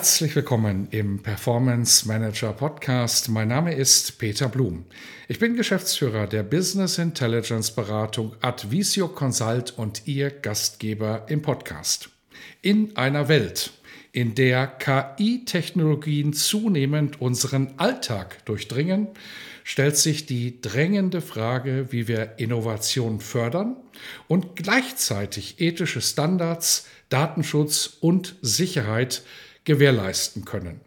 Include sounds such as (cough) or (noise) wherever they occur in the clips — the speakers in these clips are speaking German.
Herzlich willkommen im Performance Manager Podcast. Mein Name ist Peter Blum. Ich bin Geschäftsführer der Business Intelligence Beratung Advisio Consult und Ihr Gastgeber im Podcast. In einer Welt, in der KI-Technologien zunehmend unseren Alltag durchdringen, stellt sich die drängende Frage, wie wir Innovation fördern und gleichzeitig ethische Standards, Datenschutz und Sicherheit gewährleisten können.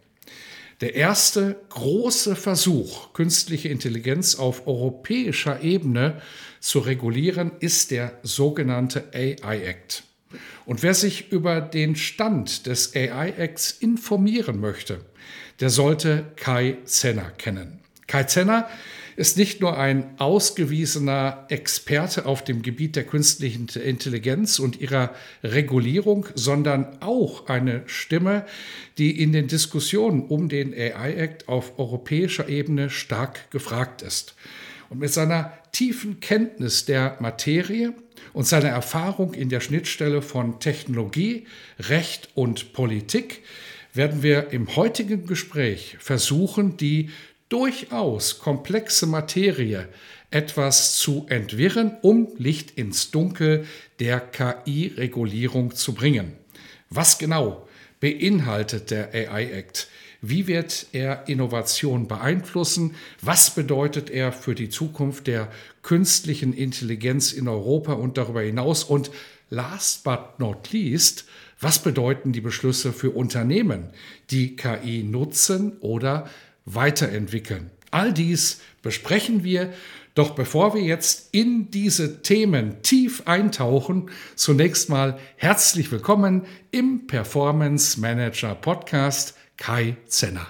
Der erste große Versuch, künstliche Intelligenz auf europäischer Ebene zu regulieren, ist der sogenannte AI Act. Und wer sich über den Stand des AI Acts informieren möchte, der sollte Kai Zenner kennen. Kai Zenner ist nicht nur ein ausgewiesener Experte auf dem Gebiet der künstlichen Intelligenz und ihrer Regulierung, sondern auch eine Stimme, die in den Diskussionen um den AI Act auf europäischer Ebene stark gefragt ist. Und mit seiner tiefen Kenntnis der Materie und seiner Erfahrung in der Schnittstelle von Technologie, Recht und Politik werden wir im heutigen Gespräch versuchen, die durchaus komplexe Materie etwas zu entwirren, um Licht ins Dunkel der KI-Regulierung zu bringen. Was genau beinhaltet der AI Act? Wie wird er Innovation beeinflussen? Was bedeutet er für die Zukunft der künstlichen Intelligenz in Europa und darüber hinaus? Und last but not least, was bedeuten die Beschlüsse für Unternehmen, die KI nutzen oder weiterentwickeln. All dies besprechen wir. Doch bevor wir jetzt in diese Themen tief eintauchen, zunächst mal herzlich willkommen im Performance Manager Podcast Kai Zenner.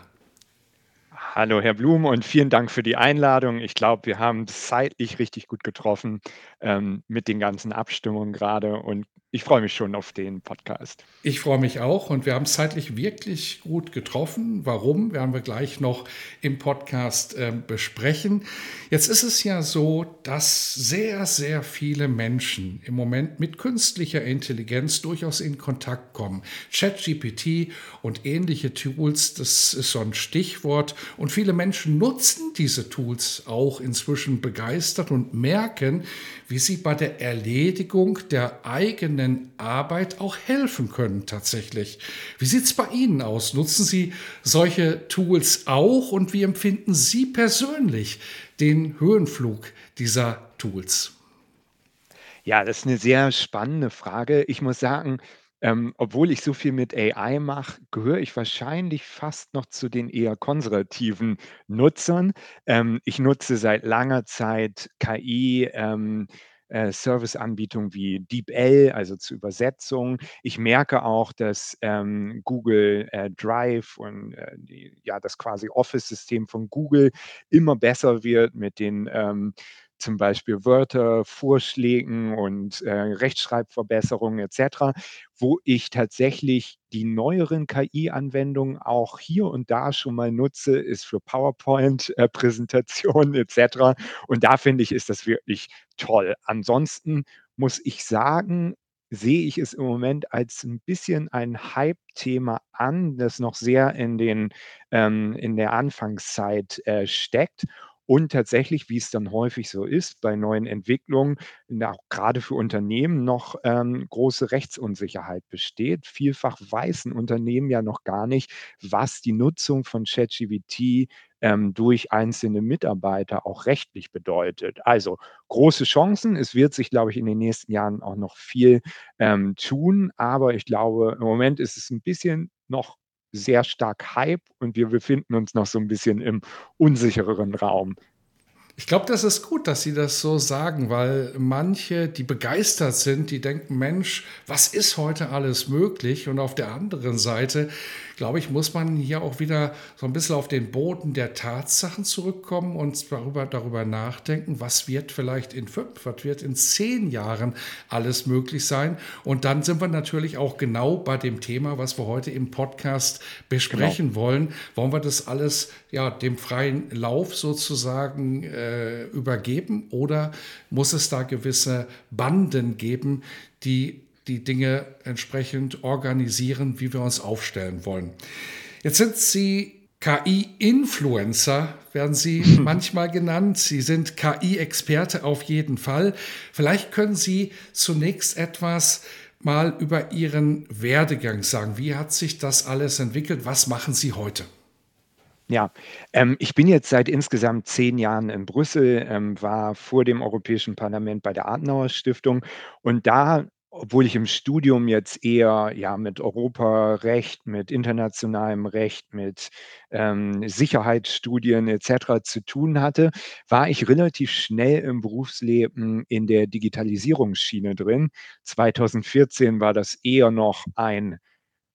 Hallo, Herr Blum, und vielen Dank für die Einladung. Ich glaube, wir haben zeitlich richtig gut getroffen ähm, mit den ganzen Abstimmungen gerade und ich freue mich schon auf den Podcast. Ich freue mich auch und wir haben es zeitlich wirklich gut getroffen. Warum, werden wir gleich noch im Podcast äh, besprechen. Jetzt ist es ja so, dass sehr, sehr viele Menschen im Moment mit künstlicher Intelligenz durchaus in Kontakt kommen. ChatGPT und ähnliche Tools, das ist so ein Stichwort. Und viele Menschen nutzen diese Tools auch inzwischen begeistert und merken, wie sie bei der Erledigung der eigenen Arbeit auch helfen können tatsächlich. Wie sieht es bei Ihnen aus? Nutzen Sie solche Tools auch und wie empfinden Sie persönlich den Höhenflug dieser Tools? Ja, das ist eine sehr spannende Frage. Ich muss sagen, ähm, obwohl ich so viel mit AI mache, gehöre ich wahrscheinlich fast noch zu den eher konservativen Nutzern. Ähm, ich nutze seit langer Zeit KI, ähm, äh, Serviceanbietungen wie DeepL, also zur Übersetzung. Ich merke auch, dass ähm, Google äh, Drive und äh, die, ja, das quasi Office-System von Google immer besser wird mit den ähm, zum Beispiel Wörter, Vorschlägen und äh, Rechtschreibverbesserungen etc., wo ich tatsächlich die neueren KI-Anwendungen auch hier und da schon mal nutze, ist für PowerPoint-Präsentationen äh, etc. Und da finde ich, ist das wirklich toll. Ansonsten muss ich sagen, sehe ich es im Moment als ein bisschen ein Hype-Thema an, das noch sehr in den ähm, in der Anfangszeit äh, steckt und tatsächlich, wie es dann häufig so ist bei neuen Entwicklungen, auch gerade für Unternehmen noch ähm, große Rechtsunsicherheit besteht. Vielfach weißen Unternehmen ja noch gar nicht, was die Nutzung von ChatGPT ähm, durch einzelne Mitarbeiter auch rechtlich bedeutet. Also große Chancen. Es wird sich, glaube ich, in den nächsten Jahren auch noch viel ähm, tun. Aber ich glaube, im Moment ist es ein bisschen noch sehr stark Hype und wir befinden uns noch so ein bisschen im unsichereren Raum. Ich glaube, das ist gut, dass Sie das so sagen, weil manche, die begeistert sind, die denken, Mensch, was ist heute alles möglich? Und auf der anderen Seite, glaube ich, muss man hier auch wieder so ein bisschen auf den Boden der Tatsachen zurückkommen und darüber, darüber nachdenken, was wird vielleicht in fünf, was wird in zehn Jahren alles möglich sein. Und dann sind wir natürlich auch genau bei dem Thema, was wir heute im Podcast besprechen genau. wollen. Wollen wir das alles ja dem freien Lauf sozusagen äh, äh, übergeben oder muss es da gewisse Banden geben, die die Dinge entsprechend organisieren, wie wir uns aufstellen wollen? Jetzt sind Sie KI-Influencer werden Sie (laughs) manchmal genannt. Sie sind KI-Experte auf jeden Fall. Vielleicht können Sie zunächst etwas mal über Ihren Werdegang sagen. Wie hat sich das alles entwickelt? Was machen Sie heute? Ja, ähm, ich bin jetzt seit insgesamt 10 Jahren in Brüssel, ähm, war vor dem Europäischen Parlament bei der Adenauer-Stiftung und da, obwohl ich im Studium jetzt eher, ja, mit Europarecht, mit internationalem Recht, mit, ähm, Sicherheitsstudien et cetera zu tun hatte, war ich relativ schnell im Berufsleben in der Digitalisierungsschiene drin. 2014 war das eher noch ein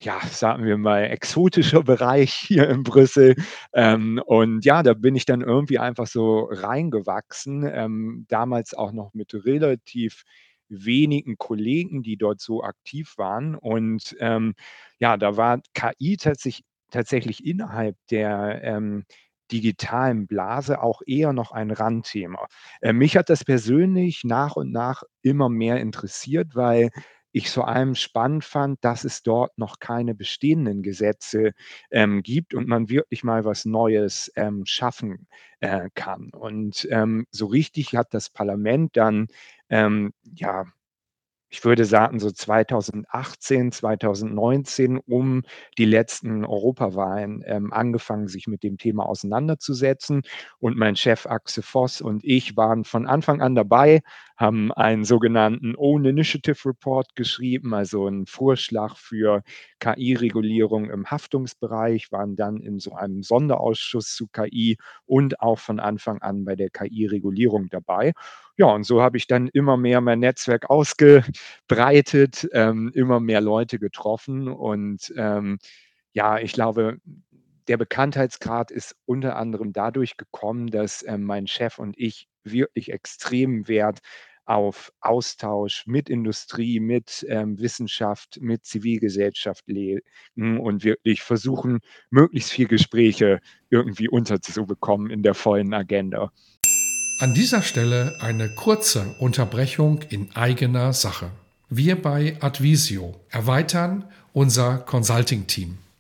ja, sagen wir mal, exotischer (laughs) Bereich hier in Brüssel. Ähm, und ja, da bin ich dann irgendwie einfach so reingewachsen, ähm, damals auch noch mit relativ wenigen Kollegen, die dort so aktiv waren. Und ähm, ja, da war KI tatsächlich, tatsächlich innerhalb der ähm, digitalen Blase auch eher noch ein Randthema. Äh, mich hat das persönlich nach und nach immer mehr interessiert, weil ich vor allem spannend fand, dass es dort noch keine bestehenden Gesetze ähm, gibt und man wirklich mal was Neues ähm, schaffen äh, kann. Und ähm, so richtig hat das Parlament dann ähm, ja ich würde sagen, so 2018, 2019 um die letzten Europawahlen ähm, angefangen, sich mit dem Thema auseinanderzusetzen. Und mein Chef Axel Voss und ich waren von Anfang an dabei, haben einen sogenannten Own Initiative Report geschrieben, also einen Vorschlag für KI-Regulierung im Haftungsbereich, waren dann in so einem Sonderausschuss zu KI und auch von Anfang an bei der KI-Regulierung dabei. Ja, und so habe ich dann immer mehr mein Netzwerk ausgebreitet, ähm, immer mehr Leute getroffen und ähm, ja, ich glaube, der Bekanntheitsgrad ist unter anderem dadurch gekommen, dass ähm, mein Chef und ich wirklich extremen Wert auf Austausch mit Industrie, mit ähm, Wissenschaft, mit Zivilgesellschaft legen und wirklich versuchen, möglichst viel Gespräche irgendwie unterzubekommen in der vollen Agenda. An dieser Stelle eine kurze Unterbrechung in eigener Sache. Wir bei Advisio erweitern unser Consulting-Team.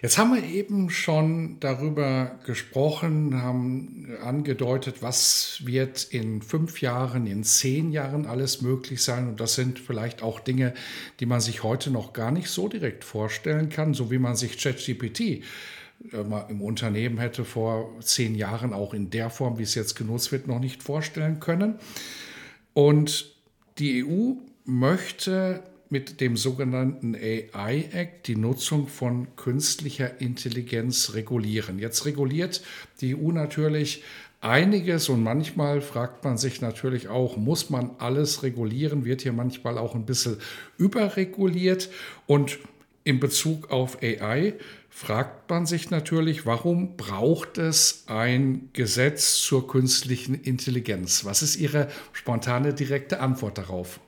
Jetzt haben wir eben schon darüber gesprochen, haben angedeutet, was wird in fünf Jahren, in zehn Jahren alles möglich sein. Und das sind vielleicht auch Dinge, die man sich heute noch gar nicht so direkt vorstellen kann, so wie man sich ChatGPT im Unternehmen hätte vor zehn Jahren auch in der Form, wie es jetzt genutzt wird, noch nicht vorstellen können. Und die EU möchte mit dem sogenannten AI Act die Nutzung von künstlicher Intelligenz regulieren. Jetzt reguliert die EU natürlich einiges und manchmal fragt man sich natürlich auch, muss man alles regulieren? Wird hier manchmal auch ein bisschen überreguliert und in Bezug auf AI fragt man sich natürlich, warum braucht es ein Gesetz zur künstlichen Intelligenz? Was ist Ihre spontane, direkte Antwort darauf?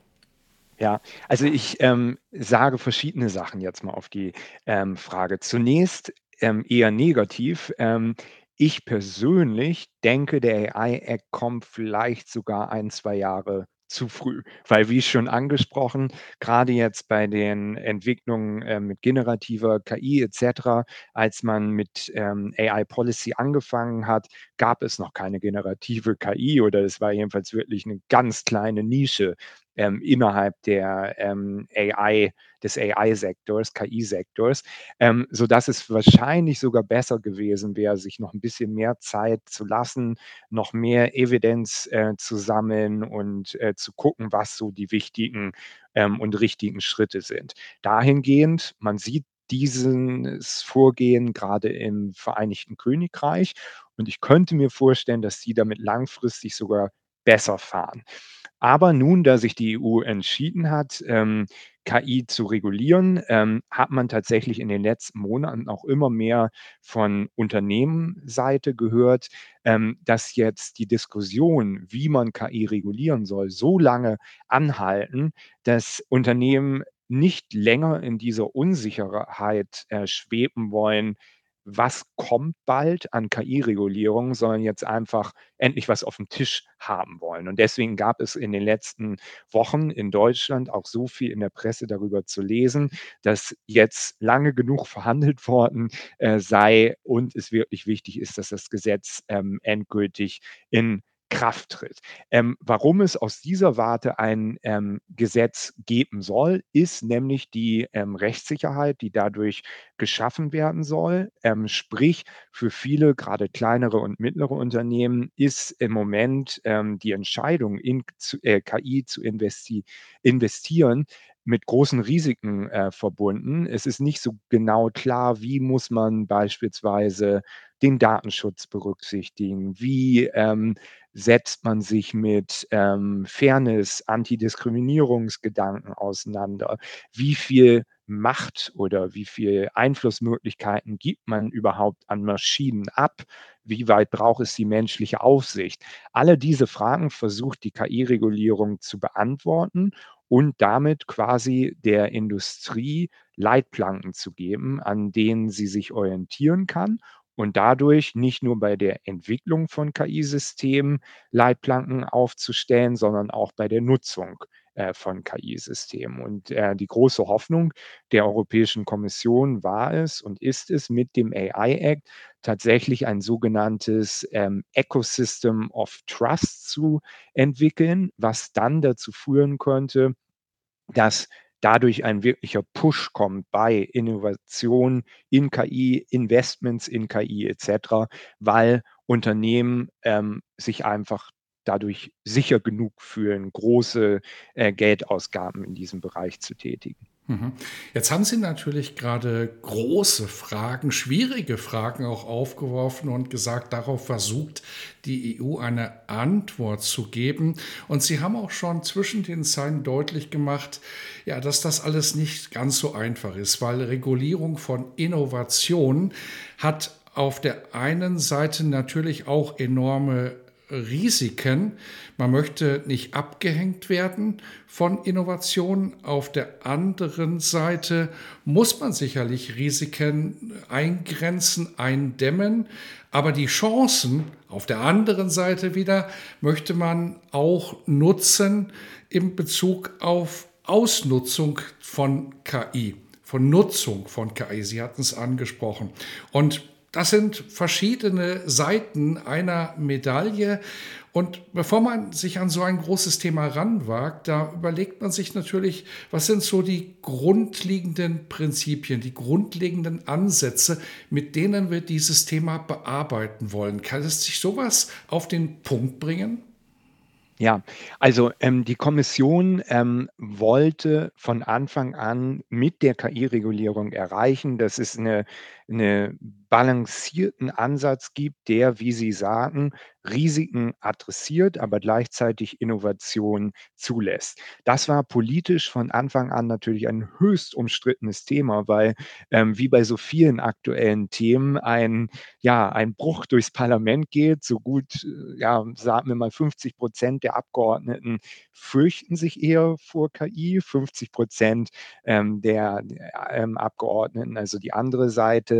Ja, also ich ähm, sage verschiedene Sachen jetzt mal auf die ähm, Frage. Zunächst ähm, eher negativ. Ähm, ich persönlich denke, der AI-Act kommt vielleicht sogar ein, zwei Jahre zu früh. Weil wie schon angesprochen, gerade jetzt bei den Entwicklungen, äh, mit generativer KI et cetera, als man mit, ähm, AI Policy angefangen hat, gab es noch keine generative KI oder es war jedenfalls wirklich eine ganz kleine Nische, ähm, innerhalb der, ähm, AI des AI-Sektors, KI-Sektors, ähm, sodass es wahrscheinlich sogar besser gewesen wäre, sich noch ein bisschen mehr Zeit zu lassen, noch mehr Evidenz, äh, zu sammeln und, äh, zu gucken, was so die wichtigen, ähm, und richtigen Schritte sind. Dahingehend, man sieht dieses Vorgehen gerade im Vereinigten Königreich und ich könnte mir vorstellen, dass sie damit langfristig sogar besser fahren. Aber nun, da sich die EU entschieden hat, ähm, KI zu regulieren, ähm, hat man tatsächlich in den letzten Monaten auch immer mehr von Unternehmensseite gehört, ähm, dass jetzt die Diskussion, wie man KI regulieren soll, so lange anhalten, dass Unternehmen nicht länger in dieser Unsicherheit äh, schweben wollen, was kommt bald an KI-Regulierung, sondern jetzt einfach endlich was auf dem Tisch haben wollen. Und deswegen gab es in den letzten Wochen in Deutschland auch so viel in der Presse darüber zu lesen, dass jetzt lange genug verhandelt (laughs) worden äh, sei und es wirklich wichtig ist, dass das Gesetz ähm, endgültig in Kraft tritt. Ähm, warum es aus dieser Warte ein ähm, Gesetz geben soll, ist nämlich die ähm, Rechtssicherheit, die dadurch geschaffen werden soll. Ähm, sprich, für viele, gerade kleinere und mittlere Unternehmen, ist im Moment ähm, die Entscheidung, in zu, äh, KI zu investi investieren, mit großen Risiken äh, verbunden. Es ist nicht so genau klar, wie muss man beispielsweise den Datenschutz berücksichtigen, wie ähm, setzt man sich mit ähm, Fairness, Antidiskriminierungsgedanken auseinander? Wie viel Macht oder wie viel Einflussmöglichkeiten gibt man überhaupt an Maschinen ab? Wie weit braucht es die menschliche Aufsicht? Alle diese Fragen versucht die KI-Regulierung zu beantworten und damit quasi der Industrie Leitplanken zu geben, an denen sie sich orientieren kann und dadurch nicht nur bei der Entwicklung von KI-Systemen Leitplanken aufzustellen, sondern auch bei der Nutzung äh, von KI-Systemen. Und äh, die große Hoffnung der Europäischen Kommission war es und ist es, mit dem AI Act tatsächlich ein sogenanntes ähm, Ecosystem of Trust zu entwickeln, was dann dazu führen könnte, dass dadurch ein wirklicher Push kommt bei Innovation in KI, Investments in KI etc., weil Unternehmen ähm, sich einfach dadurch sicher genug fühlen, große äh, Geldausgaben in diesem Bereich zu tätigen. Mhm. Jetzt haben Sie natürlich gerade große Fragen, schwierige Fragen auch aufgeworfen und gesagt, darauf versucht die EU eine Antwort zu geben. Und Sie haben auch schon zwischen den Zeilen deutlich gemacht, ja, dass das alles nicht ganz so einfach ist, weil Regulierung von Innovation hat auf der einen Seite natürlich auch enorme Risiken. Man möchte nicht abgehängt werden von Innovationen. Auf der anderen Seite muss man sicherlich Risiken eingrenzen, eindämmen. Aber die Chancen auf der anderen Seite wieder möchte man auch nutzen in Bezug auf Ausnutzung von KI, von Nutzung von KI. Sie hatten es angesprochen. Und das sind verschiedene Seiten einer Medaille. Und bevor man sich an so ein großes Thema ranwagt, da überlegt man sich natürlich, was sind so die grundlegenden Prinzipien, die grundlegenden Ansätze, mit denen wir dieses Thema bearbeiten wollen. Kann es sich sowas auf den Punkt bringen? Ja, also ähm, die Kommission ähm, wollte von Anfang an mit der KI-Regulierung erreichen, dass es eine, eine balancierten Ansatz gibt, der, wie Sie sagen, Risiken adressiert, aber gleichzeitig Innovation zulässt. Das war politisch von Anfang an natürlich ein höchst umstrittenes Thema, weil ähm, wie bei so vielen aktuellen Themen ein, ja, ein Bruch durchs Parlament geht. So gut, äh, ja, sagen wir mal, 50 Prozent der Abgeordneten fürchten sich eher vor KI, 50 Prozent ähm, der, der ähm, Abgeordneten, also die andere Seite,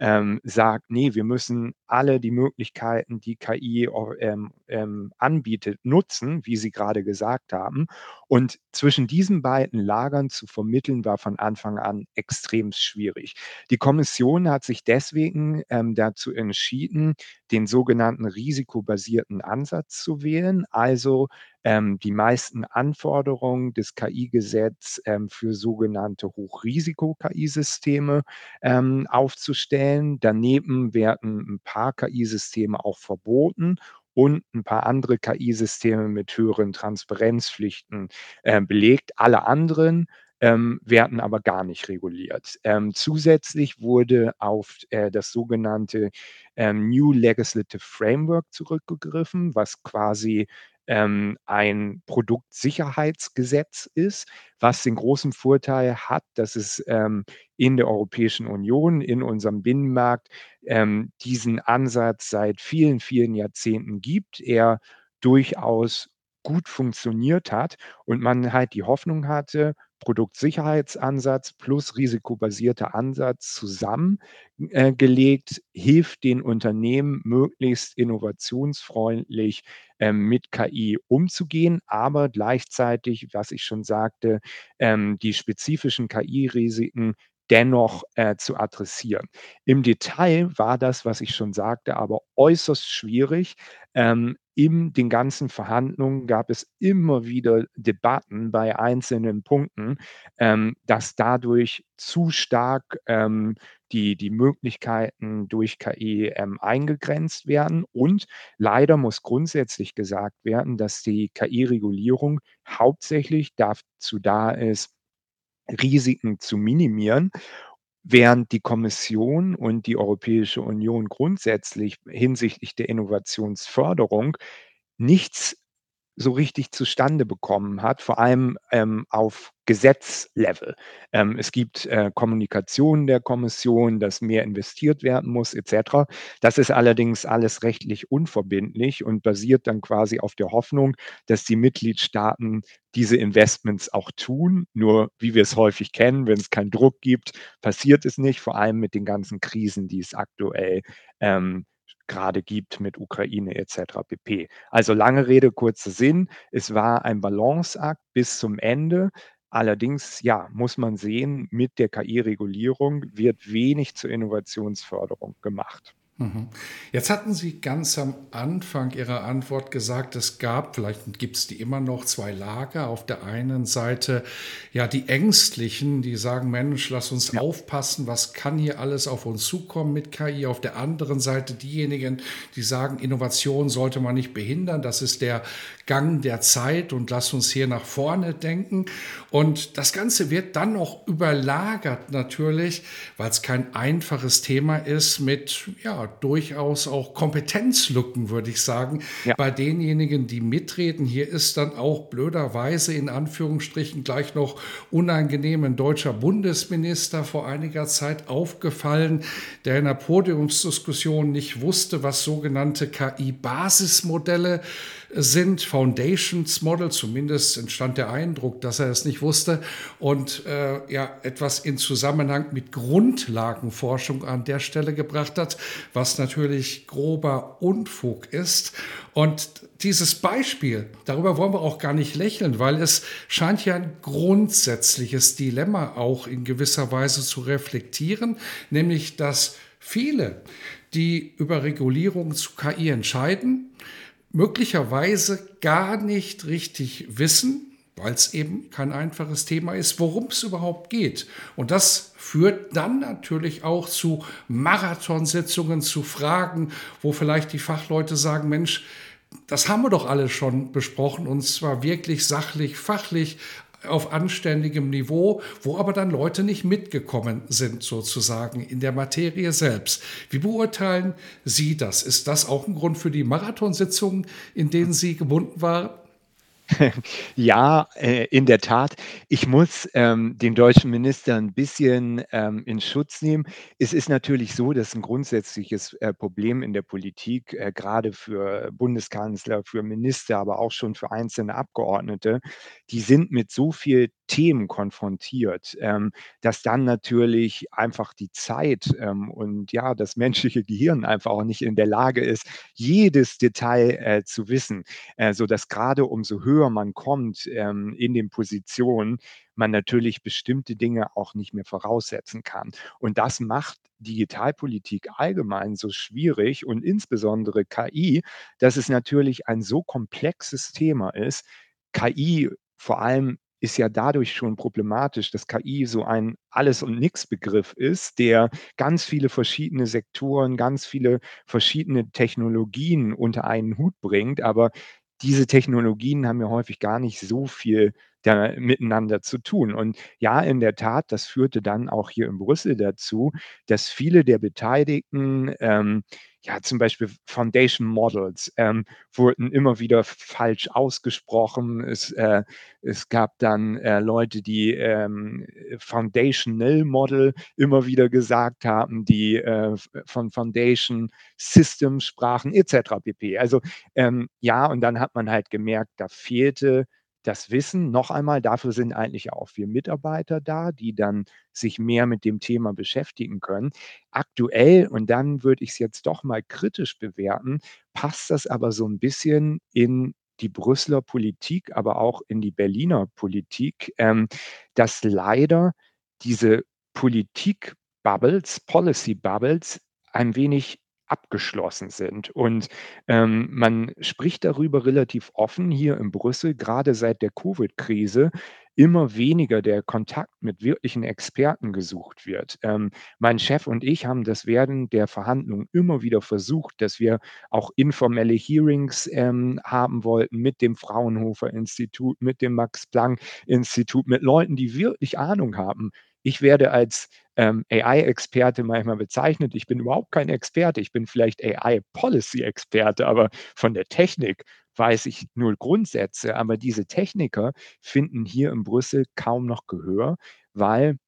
ähm, sagt, nee, wir müssen alle die Möglichkeiten, die KI ähm, ähm, anbietet, nutzen, wie Sie gerade gesagt haben. Und zwischen diesen beiden Lagern zu vermitteln, war von Anfang an extrem schwierig. Die Kommission hat sich deswegen ähm, dazu entschieden, den sogenannten risikobasierten Ansatz zu wählen, also ähm, die meisten Anforderungen des KI-Gesetzes ähm, für sogenannte Hochrisiko-KI-Systeme ähm, aufzustellen. Daneben werden ein paar KI-Systeme auch verboten und ein paar andere KI-Systeme mit höheren Transparenzpflichten äh, belegt. Alle anderen ähm, werden aber gar nicht reguliert. Ähm, zusätzlich wurde auf äh, das sogenannte ähm, New Legislative Framework zurückgegriffen, was quasi ähm, ein Produktsicherheitsgesetz ist, was den großen Vorteil hat, dass es ähm, in der Europäischen Union, in unserem Binnenmarkt ähm, diesen Ansatz seit vielen, vielen Jahrzehnten gibt. Er durchaus gut funktioniert hat und man halt die Hoffnung hatte, Produktsicherheitsansatz plus risikobasierter Ansatz zusammengelegt, äh, hilft den Unternehmen möglichst innovationsfreundlich ähm, mit KI umzugehen, aber gleichzeitig, was ich schon sagte, ähm, die spezifischen KI-Risiken dennoch äh, zu adressieren. Im Detail war das, was ich schon sagte, aber äußerst schwierig. Ähm, in den ganzen Verhandlungen gab es immer wieder Debatten bei einzelnen Punkten, ähm, dass dadurch zu stark ähm, die, die Möglichkeiten durch KI ähm, eingegrenzt werden. Und leider muss grundsätzlich gesagt werden, dass die KI-Regulierung hauptsächlich dazu da ist, Risiken zu minimieren, während die Kommission und die Europäische Union grundsätzlich hinsichtlich der Innovationsförderung nichts so richtig zustande bekommen hat, vor allem ähm, auf Gesetzlevel. Ähm, es gibt äh, Kommunikation der Kommission, dass mehr investiert werden muss, etc. Das ist allerdings alles rechtlich unverbindlich und basiert dann quasi auf der Hoffnung, dass die Mitgliedstaaten diese Investments auch tun. Nur wie wir es häufig kennen, wenn es keinen Druck gibt, passiert es nicht, vor allem mit den ganzen Krisen, die es aktuell ähm, gerade gibt mit Ukraine etc. pp. Also lange Rede, kurzer Sinn. Es war ein Balanceakt bis zum Ende. Allerdings, ja, muss man sehen, mit der KI-Regulierung wird wenig zur Innovationsförderung gemacht. Mhm. Jetzt hatten Sie ganz am Anfang Ihrer Antwort gesagt, es gab, vielleicht gibt es die immer noch, zwei Lager. Auf der einen Seite ja die Ängstlichen, die sagen, Mensch, lass uns ja. aufpassen, was kann hier alles auf uns zukommen mit KI. Auf der anderen Seite diejenigen, die sagen, Innovation sollte man nicht behindern, das ist der Gang der Zeit und lass uns hier nach vorne denken. Und das Ganze wird dann noch überlagert natürlich, weil es kein einfaches Thema ist mit ja, durchaus auch Kompetenzlücken, würde ich sagen, ja. bei denjenigen, die mitreden. Hier ist dann auch blöderweise in Anführungsstrichen gleich noch unangenehm ein deutscher Bundesminister vor einiger Zeit aufgefallen, der in der Podiumsdiskussion nicht wusste, was sogenannte KI-Basismodelle sind, Foundations Model, zumindest entstand der Eindruck, dass er es nicht wusste und äh, ja etwas in Zusammenhang mit Grundlagenforschung an der Stelle gebracht hat, was natürlich grober Unfug ist. Und dieses Beispiel, darüber wollen wir auch gar nicht lächeln, weil es scheint ja ein grundsätzliches Dilemma auch in gewisser Weise zu reflektieren, nämlich dass viele, die über Regulierung zu KI entscheiden, möglicherweise gar nicht richtig wissen, weil es eben kein einfaches Thema ist, worum es überhaupt geht. Und das führt dann natürlich auch zu Marathonsitzungen, zu Fragen, wo vielleicht die Fachleute sagen, Mensch, das haben wir doch alle schon besprochen und zwar wirklich sachlich, fachlich, auf anständigem Niveau, wo aber dann Leute nicht mitgekommen sind, sozusagen in der Materie selbst. Wie beurteilen Sie das? Ist das auch ein Grund für die Marathonsitzungen, in denen Sie gebunden waren? (laughs) Ja, äh, in der Tat. Ich muss, ähm, den deutschen Minister 'n bisschen, ähm, in Schutz nehmen. Es ist natürlich so, dass 'n grundsätzliches, äh, Problem in der Politik, äh, grade für Bundeskanzler, für Minister, aber auch schon für einzelne Abgeordnete, die sind mit so viel Themen konfrontiert, ähm, dass dann natürlich einfach die Zeit, ähm, und ja, das menschliche Gehirn einfach auch nicht in der Lage ist, jedes Detail, äh, zu wissen, äh, sodass grade umso höher man kommt, ähm, in den Positionen, man natürlich bestimmte Dinge auch nicht mehr voraussetzen kann. Und das macht Digitalpolitik allgemein so schwierig und insbesondere KI, dass es natürlich ein so komplexes Thema ist. KI vor allem ist ja dadurch schon problematisch, dass KI so ein Alles-und-Nix-Begriff ist, der ganz viele verschiedene Sektoren, ganz viele verschiedene Technologien unter einen Hut bringt. Aber diese Technologien haben ja häufig gar nicht so viel da miteinander zu tun. Und ja, in der Tat, das führte dann auch hier in Brüssel dazu, dass viele der Beteiligten, ähm, ja, zum Beispiel Foundation Models, ähm, wurden immer wieder falsch ausgesprochen. Es, äh es gab dann, äh, Leute, die, ähm, Foundational Model immer wieder gesagt haben, die, äh, von Foundation System sprachen et cetera pp. Also, ähm, ja, und dann hat man halt gemerkt, da fehlte das Wissen. Noch einmal, dafür sind eigentlich auch wir Mitarbeiter da, die dann sich mehr mit dem Thema beschäftigen können. Aktuell, und dann würde ich's jetzt doch mal kritisch bewerten, passt das aber so 'n bisschen in die Brüsseler Politik, aber auch in die Berliner Politik, ähm, dass leider diese Politik-Bubbles, Policy-Bubbles ein wenig abgeschlossen sind. Und, ähm, man spricht darüber relativ offen hier in Brüssel, grade seit der Covid-Krise immer weniger der Kontakt mit wirklichen Experten gesucht wird. Ähm, mein Chef und ich haben das während der Verhandlungen immer wieder versucht, dass wir auch informelle Hearings, ähm, haben wollten mit dem Fraunhofer-Institut, mit dem Max-Planck-Institut, mit Leuten, die wirklich Ahnung haben. Ich werde als, ähm, AI-Experte manchmal bezeichnet. Ich bin überhaupt kein Experte. Ich bin vielleicht AI-Policy-Experte, aber von der Technik weiß ich nur Grundsätze. Aber diese Techniker finden hier in Brüssel kaum noch Gehör, weil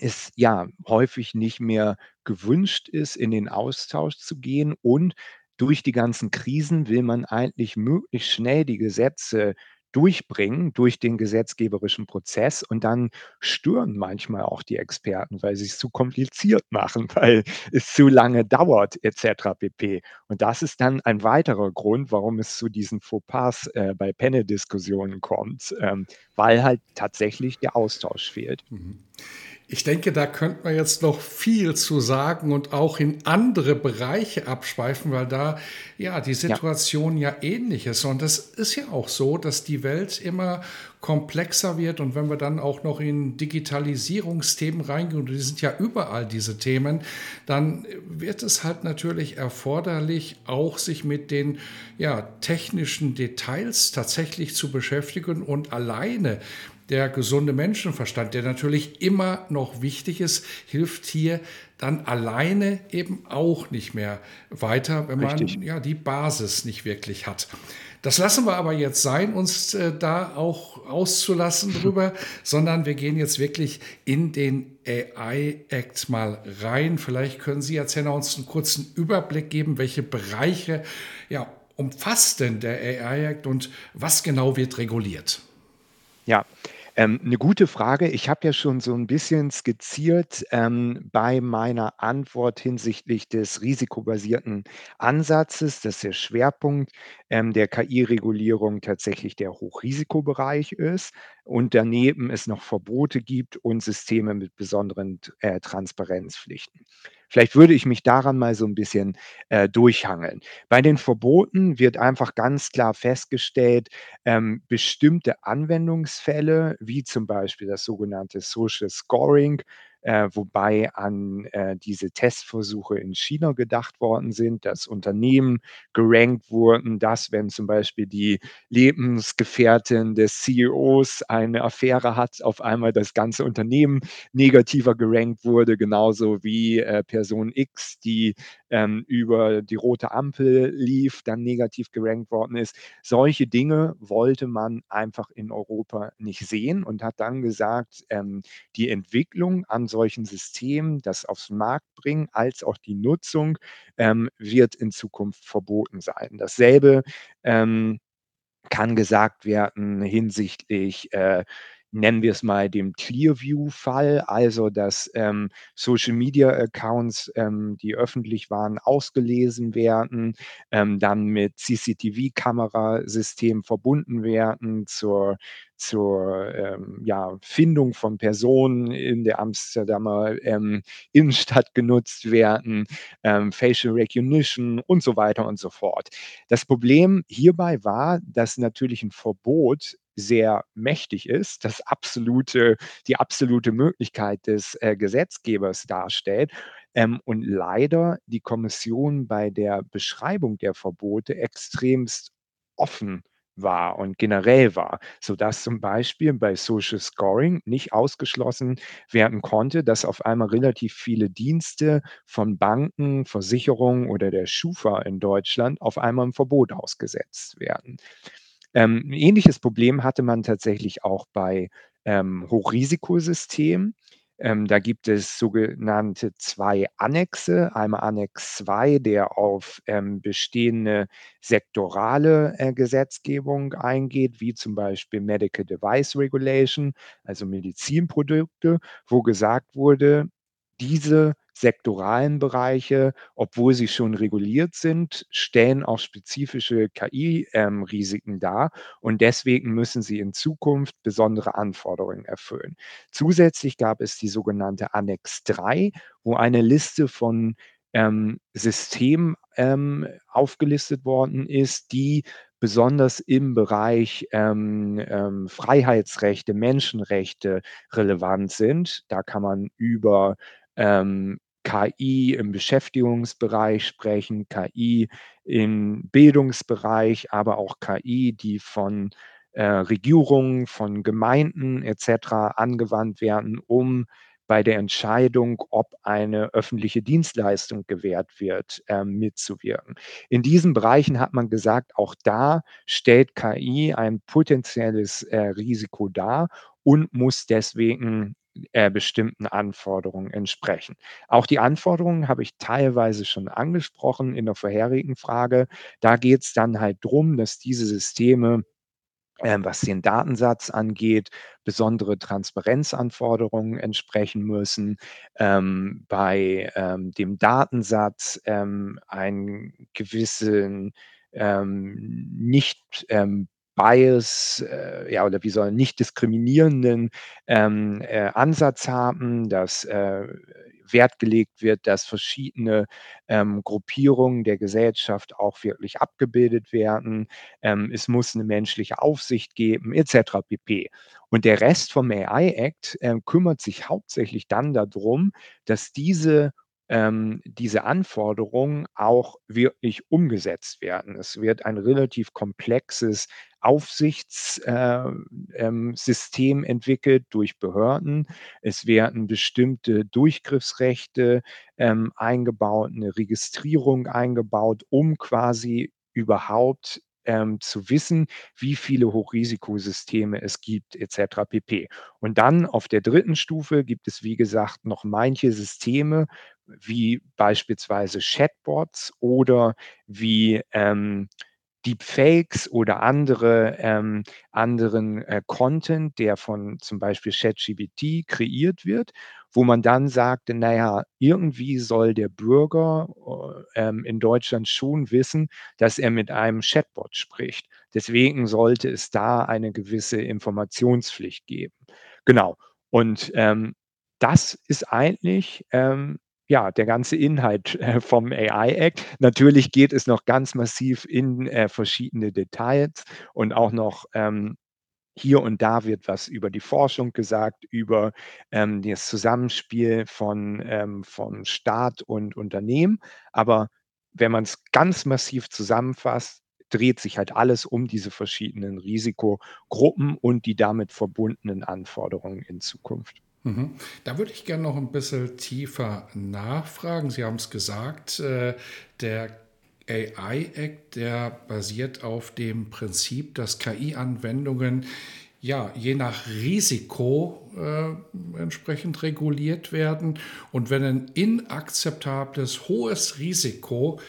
es, ja, häufig nicht mehr gewünscht ist, in den Austausch zu gehen. Und durch die ganzen Krisen will man eigentlich möglichst schnell die Gesetze durchbringen durch den gesetzgeberischen Prozess. Und dann stören manchmal auch die Experten, weil sie's zu kompliziert (laughs) machen, weil es zu lange dauert et cetera pp. Und das ist dann ein weiterer Grund, warum es zu diesen Fauxpas, äh, bei Panel-Diskussionen kommt, ähm, weil halt tatsächlich der Austausch fehlt. Mhm. Ich denke, da könnte man jetzt noch viel zu sagen und auch in andere Bereiche abschweifen, weil da ja die Ja. Situation ja ähnlich ist. Und es ist ja auch so, dass die Welt immer komplexer wird. Und wenn wir dann auch noch in Digitalisierungsthemen reingehen, und die sind ja überall diese Themen, dann wird es halt natürlich erforderlich, auch sich mit den ja, technischen Details tatsächlich zu beschäftigen und alleine der gesunde Menschenverstand, der natürlich immer noch wichtig ist, hilft hier dann alleine eben auch nicht mehr weiter, wenn man Richtig. ja die Basis nicht wirklich hat. Das lassen wir aber jetzt sein, uns, äh, da auch auszulassen (laughs) drüber, sondern wir gehen jetzt wirklich in den AI Act mal rein. Vielleicht können Sie erzählen uns 'n kurzen Überblick geben, welche Bereiche, ja, umfasst denn der AI Act und was genau wird reguliert? Ja, ähm, 'ne gute Frage. Ich habe ja schon so 'n bisschen skizziert, ähm, bei meiner Antwort hinsichtlich des risikobasierten Ansatzes, dass der Schwerpunkt, ähm, der KI-Regulierung tatsächlich der Hochrisikobereich ist und daneben es noch Verbote gibt und Systeme mit besonderen äh, Transparenzpflichten. Vielleicht würde ich mich daran mal so 'n bisschen, äh, durchhangeln. Bei den Verboten wird einfach ganz klar festgestellt, ähm, bestimmte Anwendungsfälle, wie zum Beispiel das sogenannte Social Scoring, äh, wobei an, äh, diese Testversuche in China gedacht worden sind, dass Unternehmen gerankt wurden, dass, wenn zum Beispiel die Lebensgefährtin des CEOs eine Affäre hat, auf einmal das ganze Unternehmen negativer gerankt wurde, genauso wie, äh, Person X, die, ähm, über die rote Ampel lief, dann negativ gerankt worden ist. Solche Dinge wollte man einfach in Europa nicht sehen und hat dann gesagt, ähm, die Entwicklung an solchen Systemen, das aufs Markt bringen, als auch die Nutzung, ähm, wird in Zukunft verboten sein. Dasselbe ähm, kann gesagt werden hinsichtlich, äh, nennen wir es mal dem Clearview-Fall, also dass ähm, Social-Media-Accounts, ähm, die öffentlich waren, ausgelesen werden, ähm, dann mit CCTV-Kamerasystemen verbunden werden zur zur ähm, ja, Findung von Personen in der Amsterdamer ähm, Innenstadt genutzt werden, ähm, Facial Recognition und so weiter und so fort. Das Problem hierbei war, dass natürlich ein Verbot sehr mächtig ist, das absolute, die absolute Möglichkeit des äh, Gesetzgebers darstellt. Ähm, und leider die Kommission bei der Beschreibung der Verbote extremst offen war und generell war, sodass zum Beispiel bei Social Scoring nicht ausgeschlossen werden konnte, dass auf einmal relativ viele Dienste von Banken, Versicherungen oder der Schufa in Deutschland auf einmal 'n Verbot ausgesetzt werden. Ähm, 'n ähnliches Problem hatte man tatsächlich auch bei, ähm, Hochrisikosystemen. Ähm, da gibt es sogenannte 2 Annexe. Einmal Annex 2, der auf, ähm, bestehende sektorale, äh, Gesetzgebung eingeht, wie zum Beispiel Medical Device Regulation, also Medizinprodukte, wo gesagt wurde, diese sektoralen Bereiche, obwohl sie schon reguliert sind, stellen auch spezifische KI, ähm, dar und deswegen müssen sie in Zukunft besondere Anforderungen erfüllen. Zusätzlich gab es die sogenannte Annex 3, wo eine Liste von, ähm, Systemen, ähm, aufgelistet worden ist, die besonders im Bereich, ähm, ähm, Freiheitsrechte, Menschenrechte relevant sind. Da kann man über, ähm, KI im Beschäftigungsbereich sprechen, KI im Bildungsbereich, aber auch KI, die von, äh, Regierungen, von Gemeinden et cetera angewandt werden, um bei der Entscheidung, ob eine öffentliche Dienstleistung gewährt wird, ähm, mitzuwirken. In diesen Bereichen hat man gesagt, auch da stellt KI ein potenzielles, äh, Risiko dar und muss deswegen, äh, bestimmten Anforderungen entsprechen. Auch die Anforderungen habe ich teilweise schon angesprochen in der vorherigen Frage. Da geht's dann halt drum, dass diese Systeme ähm, was den Datensatz angeht, besondere Transparenzanforderungen entsprechen müssen, ähm, bei, ähm, dem Datensatz, ähm, einen gewissen, ähm, nicht, ähm, Bias, äh, ja, oder wie soll nicht diskriminierenden, ähm, äh, Ansatz haben, dass, äh, Wert gelegt wird, dass verschiedene, ähm, Gruppierungen der Gesellschaft auch wirklich abgebildet werden. Ähm, es muss 'ne menschliche Aufsicht geben et cetera pp. Und der Rest vom AI Act, ähm, kümmert sich hauptsächlich dann da drum, dass diese ähm, diese Anforderungen auch wirklich umgesetzt werden. Es wird ein relativ komplexes Aufsichts äh, ähm, entwickelt durch Behörden. Es werden bestimmte Durchgriffsrechte, ähm, eingebaut, 'ne Registrierung eingebaut, um quasi überhaupt, ähm, zu wissen, wie viele Hochrisikosysteme es gibt et cetera pp. Und dann auf der 3. Stufe gibt es, wie gesagt, noch manche Systeme, wie beispielsweise Chatbots oder wie, ähm, Deepfakes oder andere ähm, anderen, äh, Content, der von zum Beispiel ChatGPT kreiert wird, wo man dann sagte: „Na ja, irgendwie soll der Bürger, äh, ähm, in Deutschland schon wissen, dass er mit einem Chatbot spricht. Deswegen sollte es da eine gewisse Informationspflicht geben.“ Genau. Und, ähm, das ist eigentlich, ähm, ja, der ganze Inhalt, äh, vom AI Act. Natürlich geht es noch ganz massiv in, äh, verschiedene Details und auch noch, ähm, hier und da wird was über die Forschung gesagt, über, ähm, das Zusammenspiel von, ähm von Staat und Unternehmen. Aber wenn man's ganz massiv zusammenfasst, dreht sich halt alles um diese verschiedenen Risikogruppen und die damit verbundenen Anforderungen in Zukunft. Mhm. Da würde ich gerne noch ein bisschen tiefer nachfragen. Sie haben es gesagt, äh, der AI Act, der basiert auf dem Prinzip, dass KI-Anwendungen ja, je nach Risiko äh, entsprechend reguliert werden. Und wenn ein inakzeptables, hohes Risiko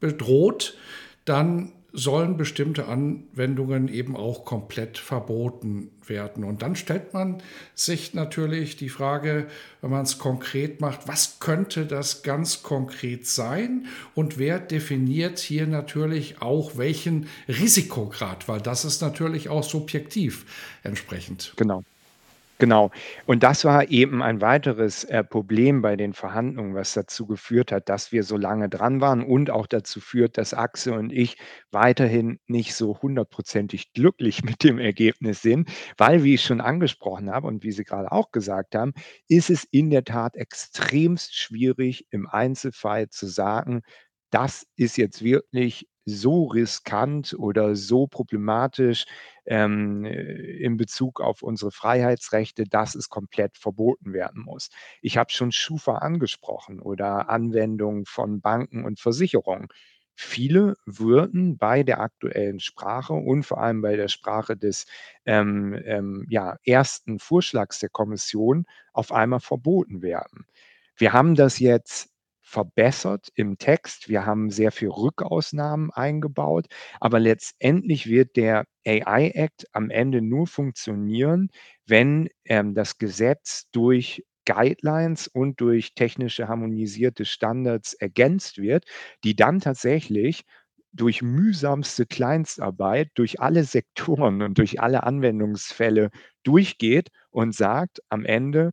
bedroht, dann sollen bestimmte Anwendungen eben auch komplett verboten werden. Und dann stellt man sich natürlich die Frage, wenn man es konkret macht, was könnte das ganz konkret sein und wer definiert hier natürlich auch welchen Risikograd, weil das ist natürlich auch subjektiv entsprechend. Genau. Genau. Und das war eben ein weiteres, äh, Problem bei den Verhandlungen, was dazu geführt hat, dass wir so lange dran waren und auch dazu führt, dass Axel und ich weiterhin nicht so hundertprozentig glücklich (laughs) mit dem Ergebnis sind, weil, wie ich schon angesprochen habe und wie Sie gerade auch gesagt haben, ist es in der Tat extremst schwierig, im Einzelfall zu sagen: „Das ist jetzt wirklich so riskant oder so problematisch ähm, in Bezug auf unsere Freiheitsrechte, dass es komplett verboten werden muss. Ich habe schon Schufa angesprochen oder Anwendungen von Banken und Versicherungen. Viele würden bei der aktuellen Sprache und vor allem bei der Sprache des ähm, ähm, ja, ersten Vorschlags der Kommission auf einmal verboten werden. Wir haben das jetzt verbessert im Text. Wir haben sehr viel Rückausnahmen eingebaut, aber letztendlich wird der AI Act am Ende nur funktionieren, wenn ähm, das Gesetz durch Guidelines und durch technische harmonisierte Standards ergänzt wird, die dann tatsächlich durch mühsamste Kleinstarbeit durch alle Sektoren und durch alle Anwendungsfälle durchgeht und sagt am Ende,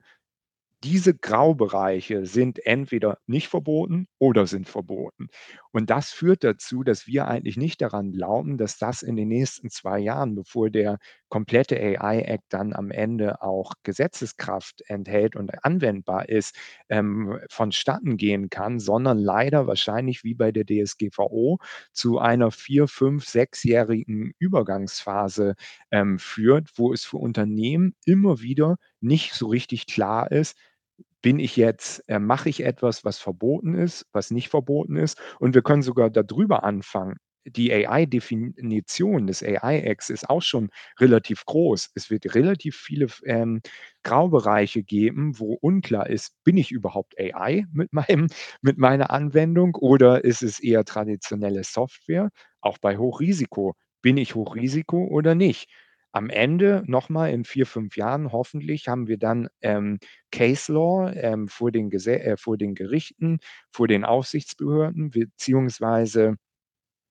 diese Graubereiche sind entweder nicht verboten oder sind verboten. Und das führt dazu, dass wir eigentlich nicht daran glauben, dass das in den nächsten zwei Jahren, bevor der komplette AI-Act dann am Ende auch Gesetzeskraft enthält und anwendbar ist, ähm, vonstatten gehen kann, sondern leider wahrscheinlich wie bei der DSGVO zu einer vier, fünf, sechsjährigen Übergangsphase ähm, führt, wo es für Unternehmen immer wieder nicht so richtig klar ist, bin ich jetzt äh, mache ich etwas, was verboten ist, was nicht verboten ist? Und wir können sogar darüber anfangen. Die AI-Definition des AI-Acts ist auch schon relativ groß. Es wird relativ viele ähm, Graubereiche geben, wo unklar ist, bin ich überhaupt AI mit meinem (laughs) mit meiner Anwendung oder ist es eher traditionelle Software? Auch bei Hochrisiko. Bin ich Hochrisiko oder nicht? Am Ende nochmal in vier, fünf Jahren hoffentlich haben wir dann ähm, Case Law ähm, vor, den äh, vor den Gerichten, vor den Aufsichtsbehörden, beziehungsweise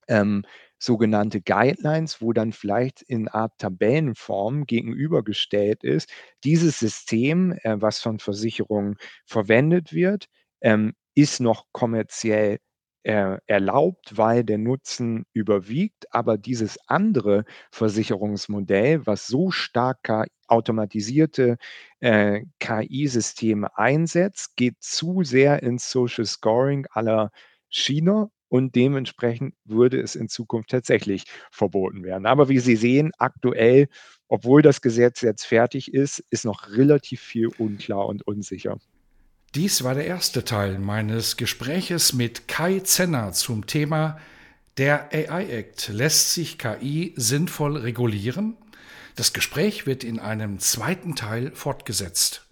ähm, sogenannte Guidelines, wo dann vielleicht in Art Tabellenform gegenübergestellt ist, dieses System, äh, was von Versicherungen verwendet wird, ähm, ist noch kommerziell erlaubt, weil der Nutzen überwiegt. Aber dieses andere Versicherungsmodell, was so stark automatisierte äh, KI-Systeme einsetzt, geht zu sehr ins Social Scoring aller China und dementsprechend würde es in Zukunft tatsächlich verboten werden. Aber wie Sie sehen, aktuell, obwohl das Gesetz jetzt fertig ist, ist noch relativ viel unklar und unsicher. Dies war der erste Teil meines Gespräches mit Kai Zenner zum Thema Der AI Act. Lässt sich KI sinnvoll regulieren? Das Gespräch wird in einem zweiten Teil fortgesetzt.